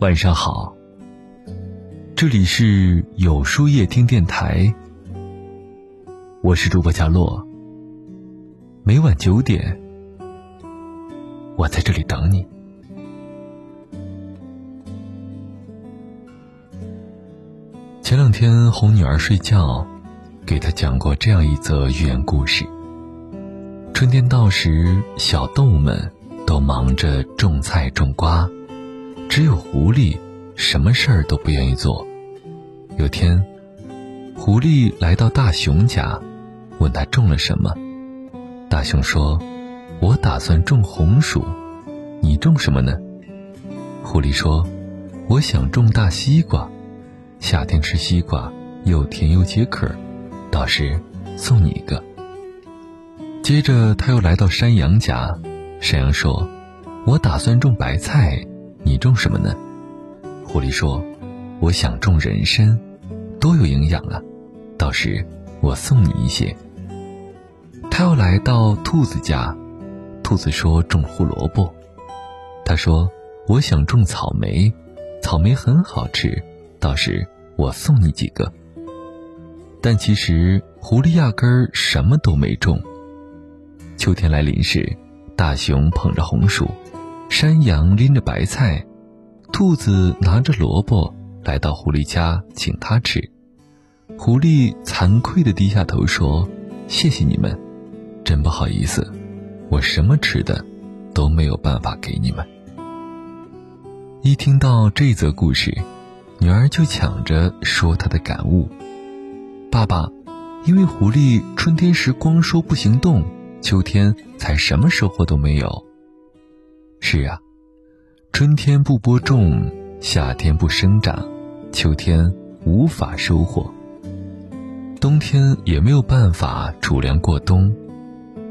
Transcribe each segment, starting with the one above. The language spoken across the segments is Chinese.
晚上好，这里是有书夜听电台，我是主播佳洛。每晚九点，我在这里等你。前两天哄女儿睡觉，给她讲过这样一则寓言故事。春天到时，小动物们都忙着种菜种瓜，只有狐狸什么事儿都不愿意做。有天，狐狸来到大熊家，问他种了什么。大熊说：“我打算种红薯，你种什么呢？”狐狸说：“我想种大西瓜。”夏天吃西瓜又甜又解渴，到时送你一个。接着他又来到山羊家，山羊说：“我打算种白菜，你种什么呢？”狐狸说：“我想种人参，多有营养啊，到时我送你一些。”他又来到兔子家，兔子说：“种胡萝卜。”他说：“我想种草莓，草莓很好吃，到时。”我送你几个，但其实狐狸压根儿什么都没种。秋天来临时，大熊捧着红薯，山羊拎着白菜，兔子拿着萝卜来到狐狸家请他吃。狐狸惭愧地低下头说：“谢谢你们，真不好意思，我什么吃的都没有办法给你们。”一听到这则故事。女儿就抢着说她的感悟：“爸爸，因为狐狸春天时光说不行动，秋天才什么收获都没有。是啊，春天不播种，夏天不生长，秋天无法收获，冬天也没有办法储粮过冬。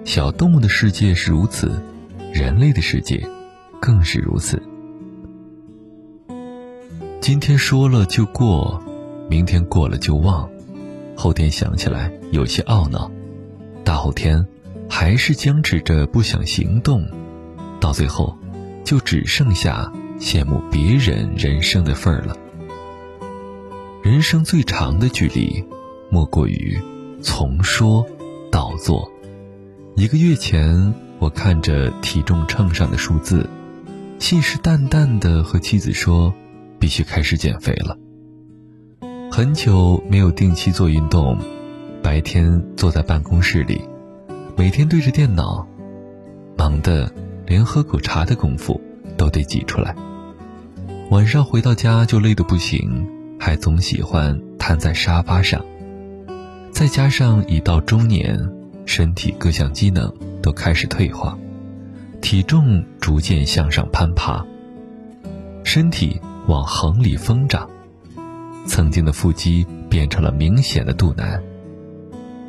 小动物的世界是如此，人类的世界更是如此。”今天说了就过，明天过了就忘，后天想起来有些懊恼，大后天还是僵持着不想行动，到最后就只剩下羡慕别人人生的份儿了。人生最长的距离，莫过于从说到做。一个月前，我看着体重秤上的数字，信誓旦旦地和妻子说。必须开始减肥了。很久没有定期做运动，白天坐在办公室里，每天对着电脑，忙得连喝口茶的功夫都得挤出来。晚上回到家就累得不行，还总喜欢瘫在沙发上。再加上已到中年，身体各项机能都开始退化，体重逐渐向上攀爬，身体。往横里疯长，曾经的腹肌变成了明显的肚腩。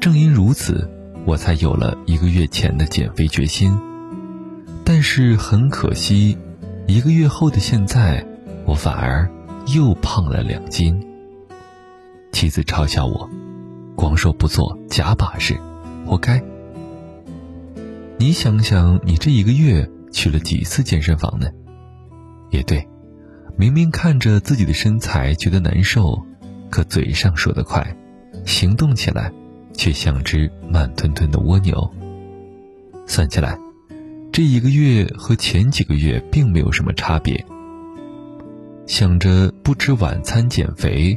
正因如此，我才有了一个月前的减肥决心。但是很可惜，一个月后的现在，我反而又胖了两斤。妻子嘲笑我：“光说不做，假把式，活该。”你想想，你这一个月去了几次健身房呢？也对。明明看着自己的身材觉得难受，可嘴上说得快，行动起来却像只慢吞吞的蜗牛。算起来，这一个月和前几个月并没有什么差别。想着不吃晚餐减肥，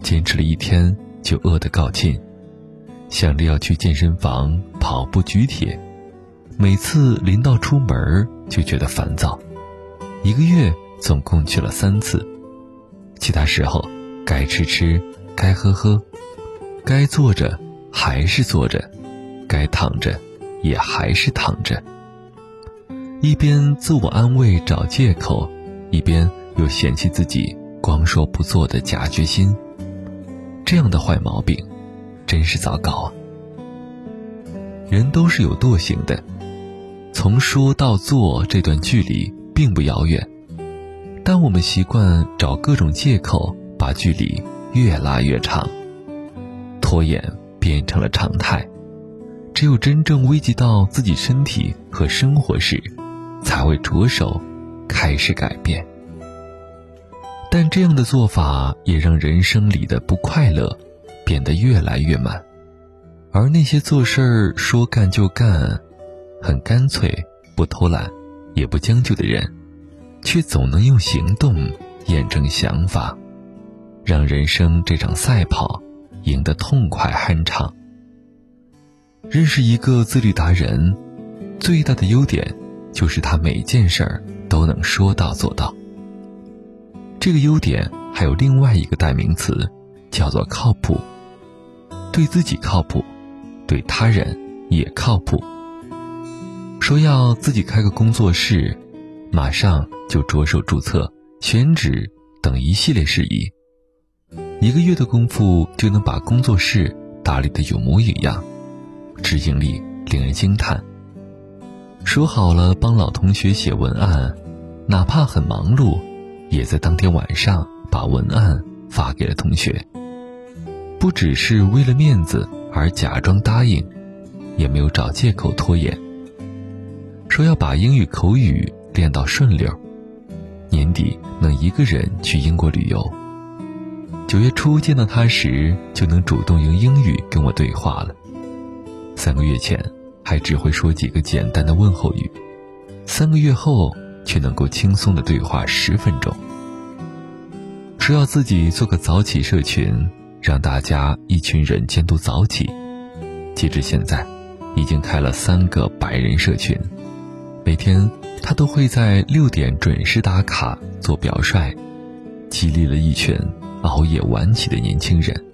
坚持了一天就饿得告罄；想着要去健身房跑步举铁，每次临到出门就觉得烦躁。一个月。总共去了三次，其他时候该吃吃，该喝喝，该坐着还是坐着，该躺着也还是躺着。一边自我安慰找借口，一边又嫌弃自己光说不做的假决心。这样的坏毛病，真是糟糕啊！人都是有惰性的，从说到做这段距离并不遥远。但我们习惯找各种借口，把距离越拉越长，拖延变成了常态。只有真正危及到自己身体和生活时，才会着手开始改变。但这样的做法也让人生里的不快乐变得越来越慢，而那些做事儿说干就干、很干脆、不偷懒、也不将就的人，却总能用行动验证想法，让人生这场赛跑赢得痛快酣畅。认识一个自律达人，最大的优点就是他每件事儿都能说到做到。这个优点还有另外一个代名词，叫做靠谱。对自己靠谱，对他人也靠谱。说要自己开个工作室，马上就着手注册、选址等一系列事宜，一个月的功夫就能把工作室打理得有模有样，执行力令人惊叹。说好了帮老同学写文案，哪怕很忙碌。也在当天晚上把文案发给了同学，不只是为了面子而假装答应，也没有找借口拖延。说要把英语口语练到顺溜，年底能一个人去英国旅游。九月初见到他时，就能主动用英语跟我对话了。三个月前还只会说几个简单的问候语，三个月后。却能够轻松的对话十分钟。说要自己做个早起社群，让大家一群人监督早起。截至现在，已经开了三个百人社群，每天他都会在六点准时打卡做表率，激励了一群熬夜晚起的年轻人。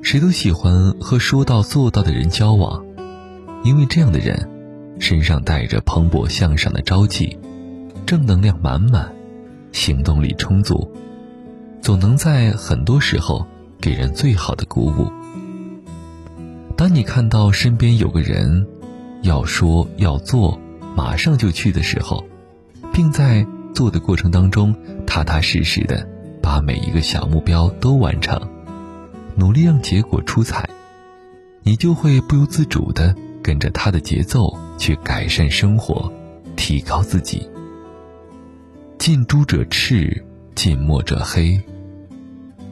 谁都喜欢和说到做到的人交往，因为这样的人。身上带着蓬勃向上的朝气，正能量满满，行动力充足，总能在很多时候给人最好的鼓舞。当你看到身边有个人要说要做，马上就去的时候，并在做的过程当中踏踏实实的把每一个小目标都完成，努力让结果出彩，你就会不由自主的跟着他的节奏。去改善生活，提高自己。近朱者赤，近墨者黑。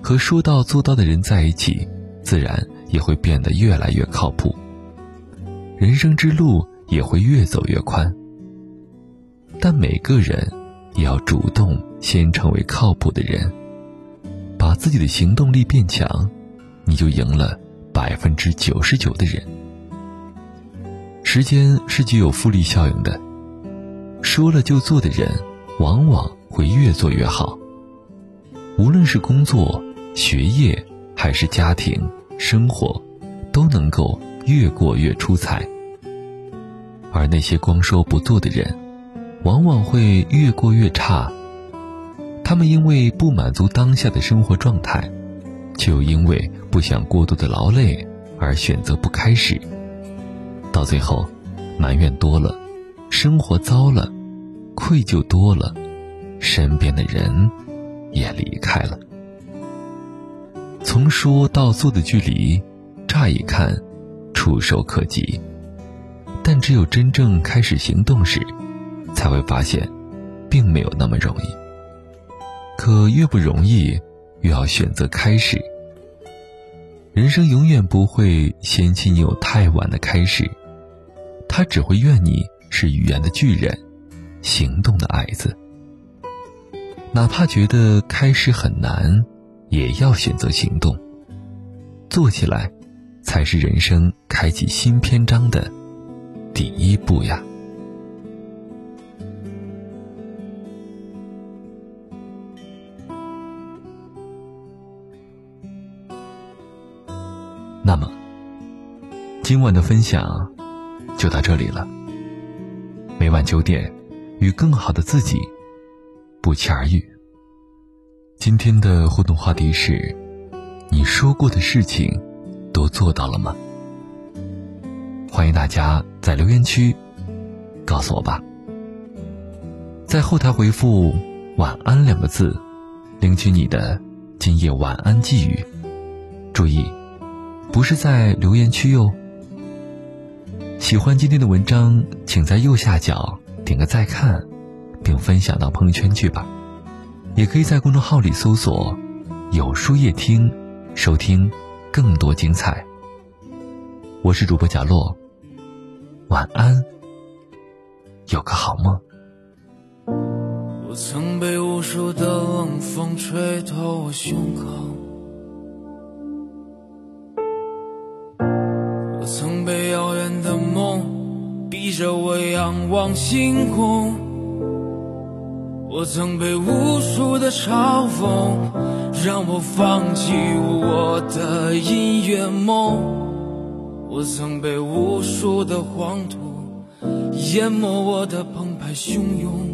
和说到做到的人在一起，自然也会变得越来越靠谱。人生之路也会越走越宽。但每个人也要主动先成为靠谱的人，把自己的行动力变强，你就赢了百分之九十九的人。时间是具有复利效应的，说了就做的人，往往会越做越好。无论是工作、学业，还是家庭生活，都能够越过越出彩。而那些光说不做的人，往往会越过越差。他们因为不满足当下的生活状态，却又因为不想过度的劳累而选择不开始。到最后，埋怨多了，生活糟了，愧疚多了，身边的人也离开了。从说到做的距离，乍一看触手可及，但只有真正开始行动时，才会发现，并没有那么容易。可越不容易，越要选择开始。人生永远不会嫌弃你有太晚的开始。他只会怨你是语言的巨人，行动的矮子。哪怕觉得开始很难，也要选择行动。做起来，才是人生开启新篇章的第一步呀。那么，今晚的分享。就到这里了。每晚九点，与更好的自己不期而遇。今天的互动话题是：你说过的事情都做到了吗？欢迎大家在留言区告诉我吧。在后台回复“晚安”两个字，领取你的今夜晚安寄语。注意，不是在留言区哟。喜欢今天的文章，请在右下角点个再看，并分享到朋友圈去吧。也可以在公众号里搜索“有书夜听”，收听更多精彩。我是主播贾洛，晚安，有个好梦。我曾被无数的冷风吹透我胸口，仰望星空，我曾被无数的嘲讽让我放弃我的音乐梦，我曾被无数的黄土淹没我的澎湃汹涌。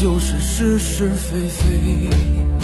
就是是是非非。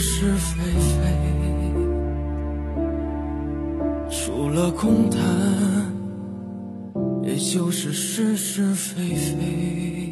是是非非，除了空谈。也就是是是非非。